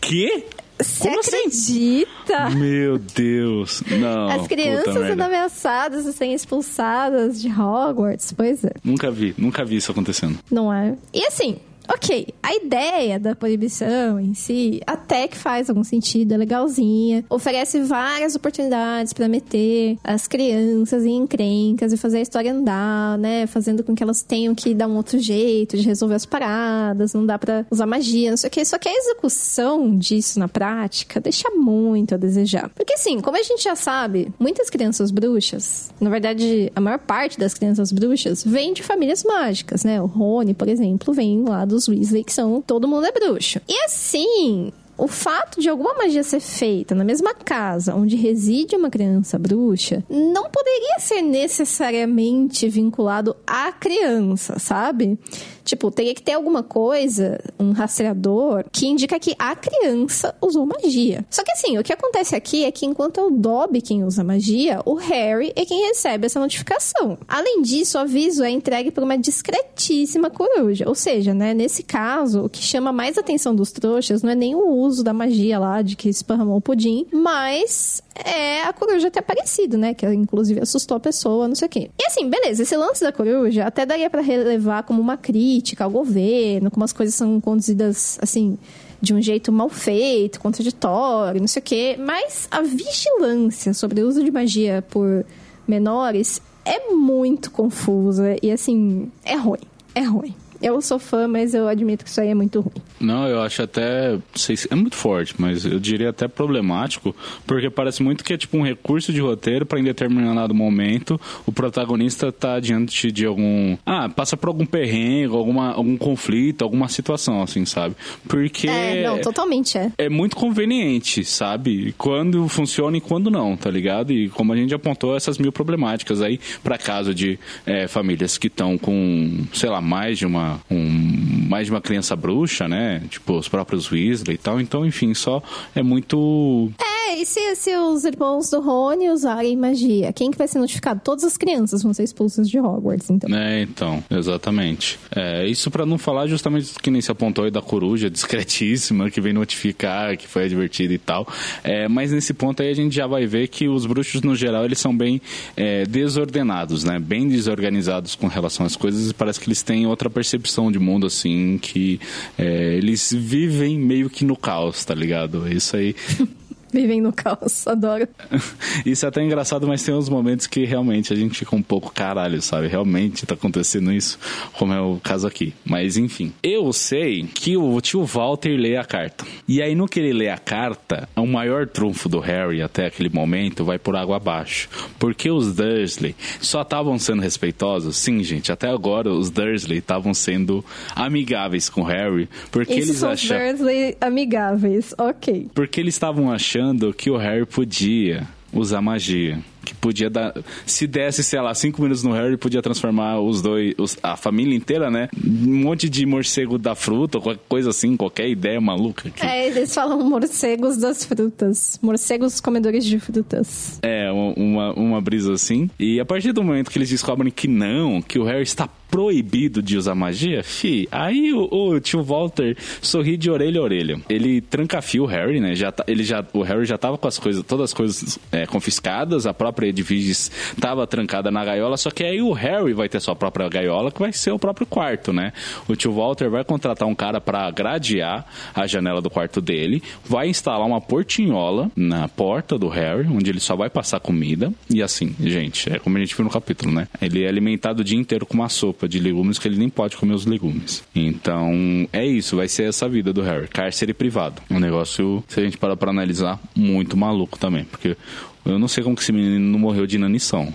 que-? Você Como assim? acredita? Meu Deus. Não. As crianças sendo ameaçadas de serem expulsadas de Hogwarts. Pois é, Nunca vi, nunca vi isso acontecendo. não é? E assim, ok, a ideia da proibição em si até que faz algum sentido, é legalzinha. Oferece várias oportunidades pra meter as crianças em encrencas e fazer a história andar, né? Fazendo com que elas tenham que dar um outro jeito de resolver as paradas, não dá pra usar magia, não sei o que. Só que a execução disso na prática deixa muito a desejar. Porque assim, como a gente já sabe, muitas crianças bruxas, na verdade, a maior parte das crianças bruxas vem de famílias mágicas, né? O Rony, por exemplo, vem lá dos Weasley, que são todo mundo é bruxo. E assim, o fato de alguma magia ser feita na mesma casa onde reside uma criança bruxa não poderia ser necessariamente vinculado à criança, sabe? Tipo, teria que ter alguma coisa, um rastreador, que indica que a criança usou magia. Só que assim, o que acontece aqui é que enquanto é o Dobby quem usa magia, o Harry é quem recebe essa notificação. Além disso, o aviso é entregue por uma discretíssima coruja. Ou seja, né, nesse caso, o que chama mais atenção dos trouxas não é nem o uso da magia lá, de que esparramou o pudim, mas é a coruja ter aparecido, né? Que inclusive assustou a pessoa, não sei o quê. E assim, beleza, esse lance da coruja até daria para relevar como uma crítica ao governo, como as coisas são conduzidas, assim, de um jeito mal feito, contraditório, não sei o quê. Mas a vigilância sobre o uso de magia por menores é muito confusa e, assim, é ruim. É ruim. Eu sou fã, mas eu admito que isso aí é muito ruim. Não, eu acho até. Sei, é muito forte, mas eu diria até problemático, porque parece muito que é tipo um recurso de roteiro para em determinado momento o protagonista tá diante de algum. Ah, passa por algum perrengue, alguma, algum conflito, alguma situação, assim, sabe? Porque. É, não, totalmente é. É muito conveniente, sabe? Quando funciona e quando não, tá ligado? E como a gente apontou, essas mil problemáticas aí, para caso de é, famílias que estão com, sei lá, mais de uma um, mais de uma criança bruxa, né? Tipo, os próprios Weasley e tal. Então, enfim, só é muito. É, e se, se os irmãos do Rony usarem magia? Quem que vai ser notificado? Todas as crianças vão ser expulsas de Hogwarts, então. É, então, exatamente. É, isso para não falar justamente que nem se apontou aí da coruja discretíssima que vem notificar, que foi advertida e tal. É, mas nesse ponto aí a gente já vai ver que os bruxos, no geral, eles são bem é, desordenados, né? Bem desorganizados com relação às coisas e parece que eles têm outra percepção percepção de mundo assim que é, eles vivem meio que no caos, tá ligado? Isso aí [laughs] Vivem no caos, adoro. [laughs] isso é até engraçado, mas tem uns momentos que realmente a gente fica um pouco caralho, sabe? Realmente tá acontecendo isso, como é o caso aqui. Mas enfim, eu sei que o tio Walter lê a carta. E aí no que ele lê a carta, o maior trunfo do Harry até aquele momento vai por água abaixo. Porque os Dursley só estavam sendo respeitosos? Sim, gente, até agora os Dursley estavam sendo amigáveis com o Harry, porque Isso eles são achavam... Dursley amigáveis, ok. Porque eles estavam achando que o Harry podia usar magia. Que podia dar. Se desse, sei lá, cinco minutos no Harry, podia transformar os dois. Os, a família inteira, né? Um monte de morcego da fruta, qualquer coisa assim, qualquer ideia maluca. Que... É, eles falam morcegos das frutas. Morcegos comedores de frutas. É, uma, uma brisa assim. E a partir do momento que eles descobrem que não, que o Harry está proibido de usar magia, fi, aí o, o, tio Walter sorri de orelha a orelha. Ele trancafia o Harry, né? Já, tá, ele já, o Harry já tava com as coisas, todas as coisas é, confiscadas, a própria Edviges tava trancada na gaiola, só que aí o Harry vai ter sua própria gaiola, que vai ser o próprio quarto, né? O tio Walter vai contratar um cara para gradear a janela do quarto dele, vai instalar uma portinhola na porta do Harry, onde ele só vai passar comida, e assim, gente, é como a gente viu no capítulo, né? Ele é alimentado o dia inteiro com uma sopa de legumes que ele nem pode comer os legumes. Então, é isso, vai ser essa vida do Harry. Cárcere privado. Um negócio, se a gente parar pra analisar, muito maluco também. Porque eu não sei como que esse menino não morreu de inanição,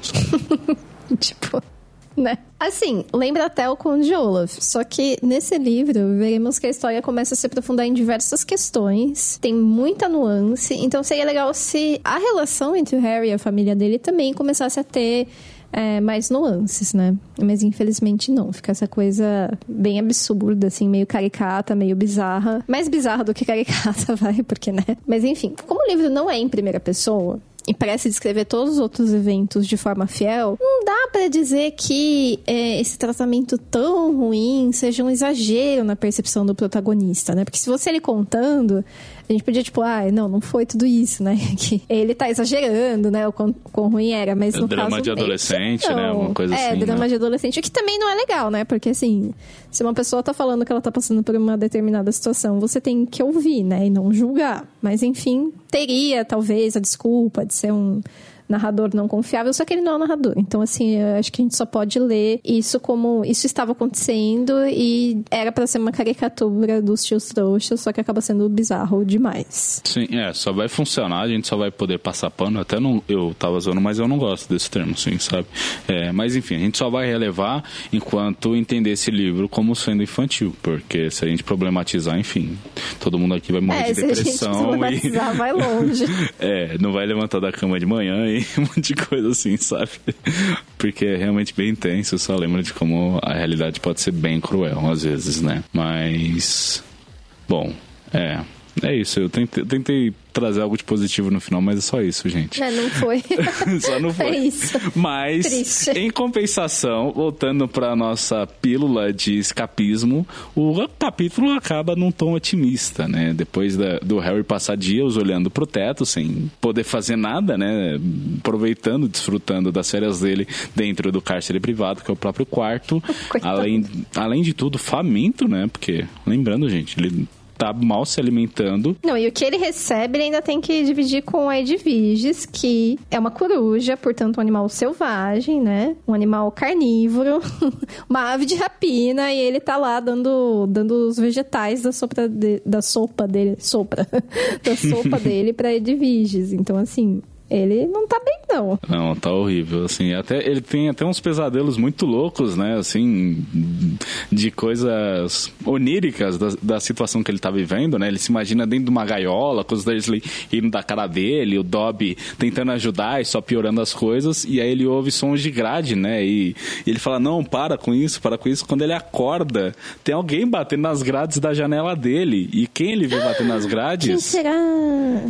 [laughs] tipo né? Assim, lembra até o Conde Olaf. Só que nesse livro, veremos que a história começa a se aprofundar em diversas questões. Tem muita nuance. Então seria legal se a relação entre o Harry e a família dele também começasse a ter é, mais nuances, né? Mas infelizmente não. Fica essa coisa bem absurda, assim, meio caricata, meio bizarra. Mais bizarra do que caricata, [laughs] vai, porque, né? Mas enfim, como o livro não é em primeira pessoa, e parece descrever todos os outros eventos de forma fiel, não dá para dizer que é, esse tratamento tão ruim seja um exagero na percepção do protagonista, né? Porque se você ele contando, a gente podia, tipo, ah, não, não foi tudo isso, né? [laughs] Que ele tá exagerando, né? O quão, quão ruim era, mas no drama caso... de adolescente, não. né? Uma coisa é, assim. drama né? de adolescente, o que também não é legal, né? Porque, assim, se uma pessoa tá falando que ela tá passando por uma determinada situação, você tem que ouvir, né? E não julgar. Mas, enfim, teria, talvez, a desculpa de ser um narrador não confiável, só que ele não é um narrador. Então, assim, eu acho que a gente só pode ler isso como isso estava acontecendo e era para ser uma caricatura dos tios trouxas, só que acaba sendo bizarro demais. Sim, é, só vai funcionar, a gente só vai poder passar pano. Até não, eu tava zoando, mas eu não gosto desse termo, sim, sabe? É, mas enfim, a gente só vai relevar enquanto entender esse livro como sendo infantil, porque se a gente problematizar, enfim, todo mundo aqui vai morrer É, de se a gente depressão e. problematizar, vai longe. [laughs] É, não vai levantar da cama de manhã e [laughs] um monte de coisa assim, sabe? Porque é realmente bem intenso, só lembro de como a realidade pode ser bem cruel às vezes, né? Mas. Bom, é. É isso, eu tentei, tentei trazer algo de positivo no final, mas é só isso, gente. Né, não foi. [laughs] Só não foi. É isso. Mas, Triste. em compensação, voltando para nossa pílula de escapismo, o capítulo acaba num tom otimista, né? Depois da- do Harry passar dias olhando pro teto, sem poder fazer nada, né? Aproveitando, desfrutando das férias dele dentro do cárcere privado, que é o próprio quarto. [laughs] Coitado. além, além de tudo, faminto, né? Porque, lembrando, gente, ele tá mal se alimentando. Não, e o que ele recebe, ele ainda tem que dividir com a Edviges, que é uma coruja, portanto, um animal selvagem, né? Um animal carnívoro, [laughs] uma ave de rapina, e ele tá lá dando, dando os vegetais da sopa, de- da sopa dele, sopa, [laughs] da sopa [laughs] dele pra Edviges. Então, assim, ele não tá bem, não. Não, tá horrível, assim, até ele tem até uns pesadelos muito loucos, né, assim, de coisas oníricas da, da situação que ele tá vivendo, né, ele se imagina dentro de uma gaiola, com os Dursley indo da cara dele, o Dobby tentando ajudar e só piorando as coisas, e aí ele ouve sons de grade, né, e, e ele fala, não, para com isso, para com isso, quando ele acorda, tem alguém batendo nas grades da janela dele, e quem ele vê batendo nas Quem grades será?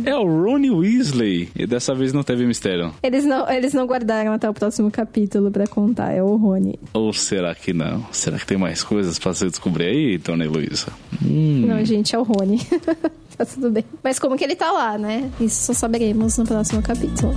é o Ronnie Weasley, e dessa vez não teve mistério. Eles não, eles não guardaram até o próximo capítulo pra contar, é o Rony. Ou será que não? Será que tem mais coisas pra você descobrir aí, Dona Heloísa? Hum. Não, gente, é o Rony. [laughs] tá tudo bem. Mas como que ele tá lá, né? Isso só saberemos no próximo capítulo.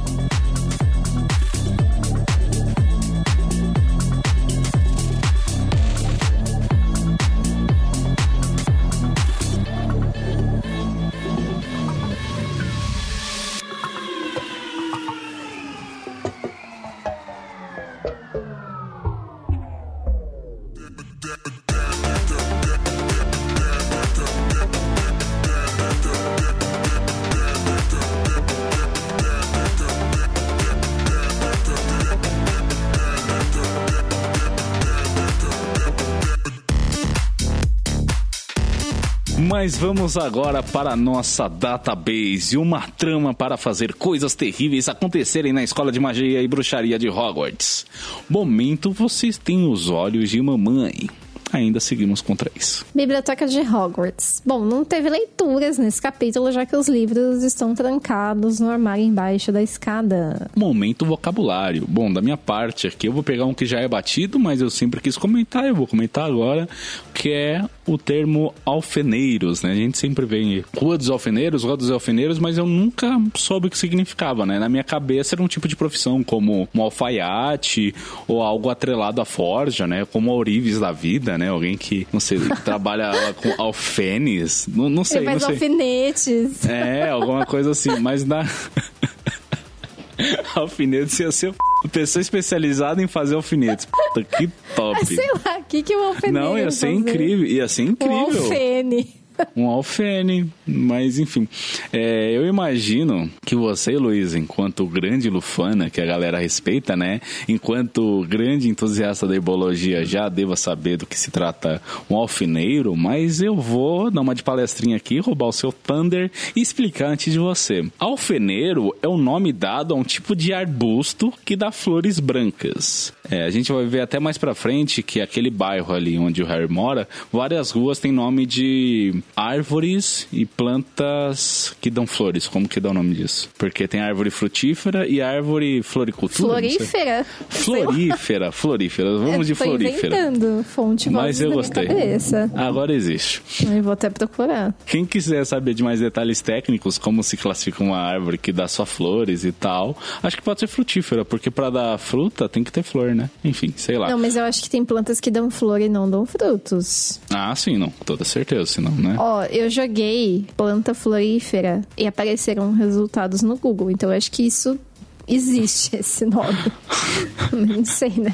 Mas vamos agora para a nossa database, uma trama para fazer coisas terríveis acontecerem na escola de magia e bruxaria de Hogwarts. Momento, vocês têm os olhos de mamãe. Ainda seguimos com três. Biblioteca de Hogwarts. Bom, não teve leituras nesse capítulo, já que os livros estão trancados no armário embaixo da escada. Momento vocabulário. Bom, da minha parte aqui, eu vou pegar um que já é batido, mas eu sempre quis comentar, eu vou comentar agora, que é o termo alfeneiros, né? A gente sempre vê em Rua dos Alfeneiros, Rua dos Alfeneiros, mas eu nunca soube o que significava, né? Na minha cabeça era um tipo de profissão, como um alfaiate ou algo atrelado à forja, né? Como ourives da vida, né? Alguém que, não sei, [laughs] trabalha com alfenes, não, não sei, Ele não faz sei. alfinetes. É, alguma coisa assim, mas na. [laughs] [laughs] alfinetes ia ser uma pessoa especializada em fazer alfinetes. Puta, que [laughs] top. Sei lá, o que, que o alfeneiro Não, ia ser fazer? incrível. Ia ser incrível. alfene. Um alfene, mas enfim. É, eu imagino que você, Luiz, enquanto grande lufana, que a galera respeita, né? Enquanto grande entusiasta da herbologia, já deva saber do que se trata um alfineiro, mas eu vou dar uma de palestrinha aqui, roubar o seu thunder e explicar antes de você. Alfeneiro é o nome dado a um tipo de arbusto que dá flores brancas. É, a gente vai ver até mais pra frente que aquele bairro ali onde o Harry mora, várias ruas têm nome de árvores e plantas que dão flores. Como que dá o nome disso? Porque tem árvore frutífera e árvore floricultura. Florífera. Florífera, [laughs] florífera. Vamos de florífera. inventando fonte Mas eu gostei. Agora existe. Eu vou até procurar. Quem quiser saber de mais detalhes técnicos, como se classifica uma árvore que dá só flores e tal, acho que pode ser frutífera, porque para dar fruta tem que ter flor, né? Enfim, sei lá. Não, mas eu acho que tem plantas que dão flor e não dão frutos. Ah, sim, não, com toda certeza, senão, né? Ó, eu joguei planta florífera e apareceram resultados no Google. Então eu acho que isso existe [laughs] esse nome. [laughs] Não sei, né?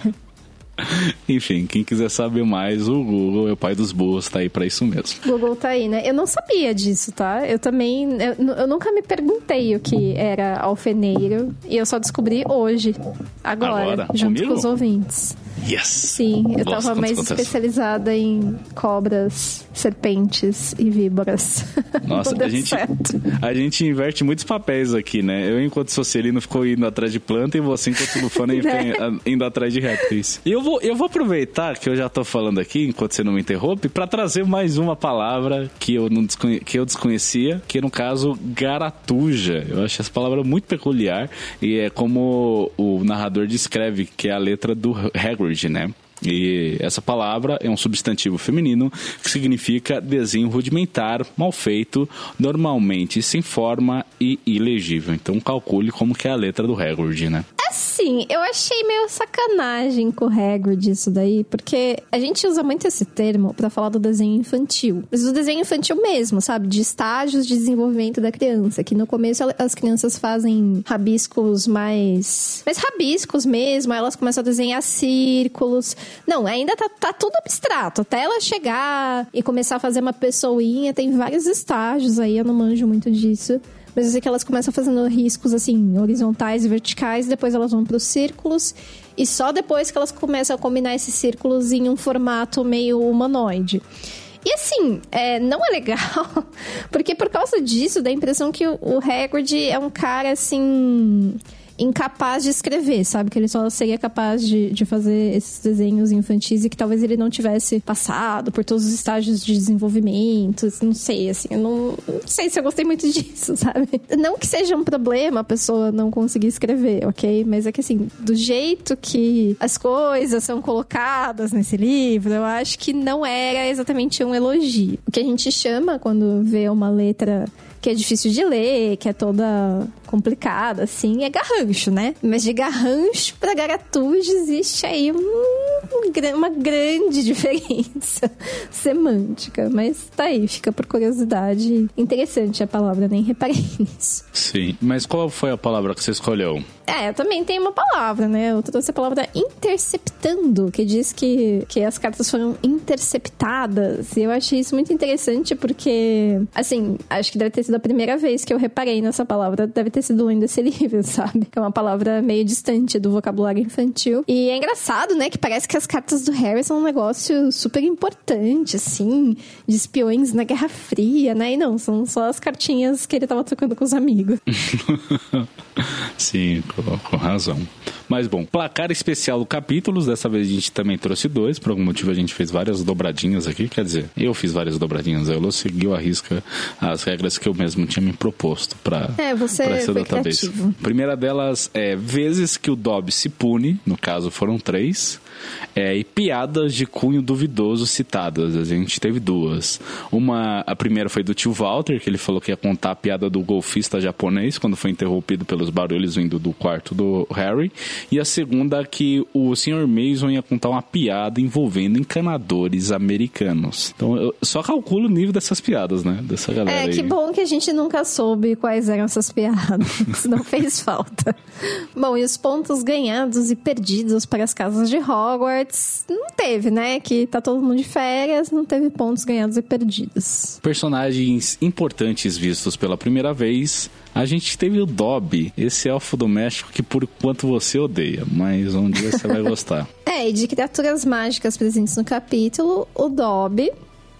[laughs] Enfim, quem quiser saber mais, o Google é o pai dos burros, tá aí pra isso mesmo. Google tá aí, né? Eu não sabia disso, tá? Eu também. Eu, eu nunca me perguntei o que era alfeneiro e eu só descobri hoje, agora, agora junto comigo? com os ouvintes. Yes! Sim, eu Gosto tava mais especializada em cobras, serpentes e víboras. [laughs] Nossa, a gente, a gente inverte muitos papéis aqui, né? Eu, enquanto Socialino, ficou indo atrás de planta e você, enquanto Lufana, [laughs] né? indo atrás de répteis. E eu vou, eu vou aproveitar que eu já tô falando aqui, enquanto você não me interrompe, para trazer mais uma palavra que eu, não desconhe... que eu desconhecia, que no caso, garatuja. Eu acho essa palavra muito peculiar e é como o narrador descreve, que é a letra do Hagrid né? E essa palavra é um substantivo feminino que significa desenho rudimentar, mal feito, normalmente sem forma e ilegível. Então calcule como que é a letra do Hagrid, né? Assim, eu achei meio sacanagem com o Hagrid isso daí, porque a gente usa muito esse termo para falar do desenho infantil. Mas do desenho infantil mesmo, sabe? De estágios de desenvolvimento da criança. Que no começo as crianças fazem rabiscos mais. mais rabiscos mesmo, elas começam a desenhar círculos. Não, ainda tá, tá tudo abstrato. Até ela chegar e começar a fazer uma pessoinha, tem vários estágios aí, eu não manjo muito disso. Eu sei que elas começam fazendo riscos assim, horizontais e verticais, depois elas vão para os círculos, e só depois que elas começam a combinar esses círculos em um formato meio humanoide. E assim, é, não é legal, [laughs] porque por causa disso dá a impressão que o, o Hagrid é um cara assim incapaz de escrever, sabe? Que ele só seria capaz de, de fazer esses desenhos infantis e que talvez ele não tivesse passado por todos os estágios de desenvolvimento. Não sei, assim, eu não, não sei se eu gostei muito [laughs] disso, sabe? Não que seja um problema a pessoa não conseguir escrever, ok? Mas é que, assim, do jeito que as coisas são colocadas nesse livro, eu acho que não era exatamente um elogio. O que a gente chama quando vê uma letra que é difícil de ler, que é toda complicada, assim, é garrancho, né? Mas de garrancho para garatuja existe aí um, uma grande [laughs] diferença semântica. Mas tá aí, fica por curiosidade. Interessante a palavra, nem reparei [laughs] nisso. Sim, mas qual foi a palavra que você escolheu? É, eu também tenho uma palavra, né? Eu trouxe a palavra interceptando, que diz que, que as cartas foram interceptadas. E eu achei isso muito interessante porque, assim, acho que deve ter sido a primeira vez que eu reparei nessa palavra. Deve ter sido lendo esse [laughs] livro, sabe? Que é uma palavra meio distante do vocabulário infantil. E é engraçado, né? Que parece que as cartas do Harry são um negócio super importante, assim, de espiões na Guerra Fria, né? E não, são só as cartinhas que ele tava trocando com os amigos. [laughs] Sim, com, com razão. Mas bom, placar especial do capítulos, dessa vez a gente também trouxe dois, por algum motivo a gente fez várias dobradinhas aqui, quer dizer, eu fiz várias dobradinhas, eu seguiu a risca as regras que eu mesmo tinha me proposto para é, você pra essa database. Primeira delas é vezes que o Dobby se pune, no caso foram três, é, e piadas de cunho duvidoso citadas. A gente teve duas. Uma, a primeira foi do tio Walter, que ele falou que ia contar a piada do golfista japonês quando foi interrompido pelos barulhos vindo do quarto do Harry. E a segunda que o Sr. Mason ia contar uma piada envolvendo encanadores americanos. Então eu só calculo o nível dessas piadas, né? Dessa galera. É, que aí. bom que a gente nunca soube quais eram essas piadas. [laughs] Não fez falta. Bom, e os pontos ganhados e perdidos para as casas de Hogwarts não teve, né? Que tá todo mundo de férias, não teve pontos ganhados e perdidos. Personagens importantes vistos pela primeira vez a gente teve o Dobby, esse elfo doméstico que por quanto você odeia, mas um dia você vai gostar. [laughs] É, e de criaturas mágicas presentes no capítulo, o Dobby,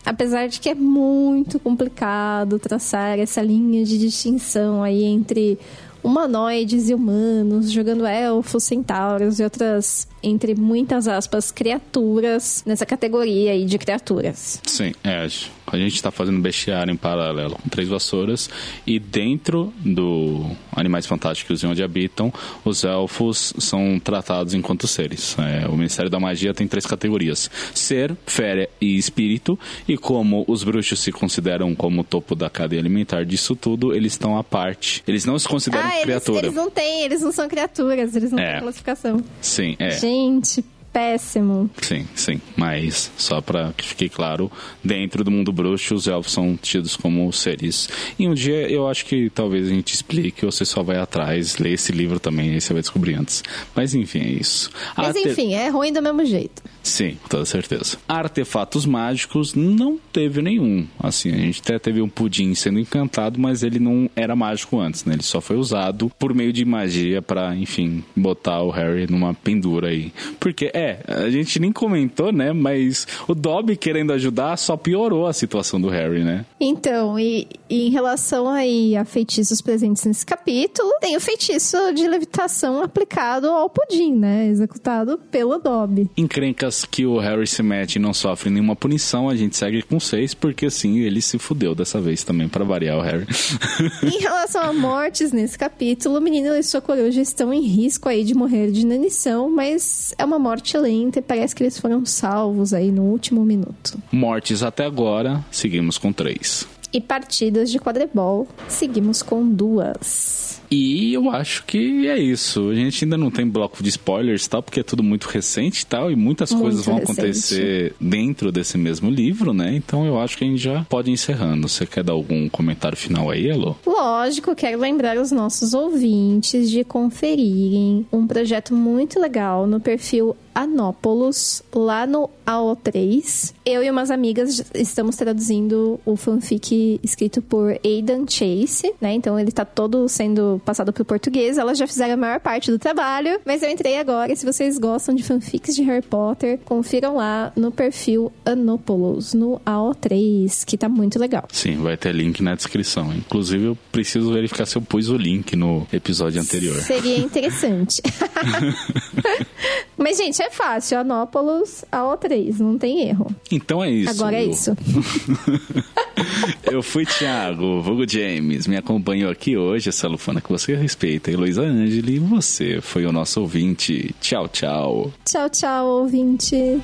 apesar de que é muito complicado traçar essa linha de distinção aí entre humanoides e humanos, jogando elfos, centauros e outras entre muitas aspas, criaturas nessa categoria aí de criaturas. Sim, é. A gente está fazendo bestiário em paralelo com três vassouras e dentro do Animais Fantásticos e onde habitam, os elfos são tratados enquanto seres. É, o Ministério da Magia tem três categorias: ser, fera e espírito. E como os bruxos se consideram como o topo da cadeia alimentar disso tudo, eles estão à parte. Eles não se consideram ah, criatura. Eles, eles não têm, eles não são criaturas, eles não é. têm classificação. Sim, é. Gente, péssimo. Sim, sim. Mas, só pra que fique claro, dentro do mundo bruxo, os elfos são tidos como seres. E um dia eu acho que talvez a gente explique, ou você só vai atrás, lê esse livro também, aí você vai descobrir antes. Mas enfim, é isso. Mas enfim, é ruim do mesmo jeito. Sim, com toda certeza. Artefatos mágicos não teve nenhum. Assim, a gente até teve um pudim sendo encantado, mas ele não era mágico antes, né? Ele só foi usado por meio de magia para, enfim, botar o Harry numa pendura aí. Porque, é, a gente nem comentou, né? Mas o Dobby querendo ajudar só piorou a situação do Harry, né? Então, e, e em relação aí a feitiços presentes nesse capítulo, tem o feitiço de levitação aplicado ao pudim, né? Executado pelo Dobby. Encrencas que o Harry se mete e não sofre nenhuma punição, a gente segue com seis, porque assim, ele se fudeu dessa vez também, para variar o Harry. em relação a mortes nesse capítulo, o menino e sua coruja estão em risco aí de morrer de inanição, mas é uma morte lenta e parece que eles foram salvos aí no último minuto. Mortes até agora, seguimos com três. E partidas de quadribol, seguimos com duas. E eu acho que é isso. A gente ainda não tem bloco de spoilers tal, porque é tudo muito recente e tal, e muitas muito coisas vão recente. acontecer dentro desse mesmo livro, né? Então eu acho que a gente já pode ir encerrando. Você quer dar algum comentário final aí, Elô? Lógico, quero lembrar os nossos ouvintes de conferirem um projeto muito legal no perfil Anópolis, lá no AO3. Eu e umas amigas estamos traduzindo o fanfic escrito por Aidan Chase, né? Então ele tá todo sendo passado pro português. Elas já fizeram a maior parte do trabalho, mas eu entrei agora. Se vocês gostam de fanfics de Harry Potter, confiram lá no perfil Anópolis, no AO3, que tá muito legal. Sim, vai ter link na descrição. Inclusive, eu preciso verificar se eu pus o link no episódio anterior. Seria interessante. [laughs] [laughs] mas, gente, é fácil. Anópolis, AO3, não tem erro. Então é isso. Agora é isso. [laughs] eu fui Thiago, Vugo James, me acompanhou aqui hoje, essa lufana que você respeita, Heloísa Angeli, e você foi o nosso ouvinte. Tchau, tchau. Tchau, tchau, ouvinte.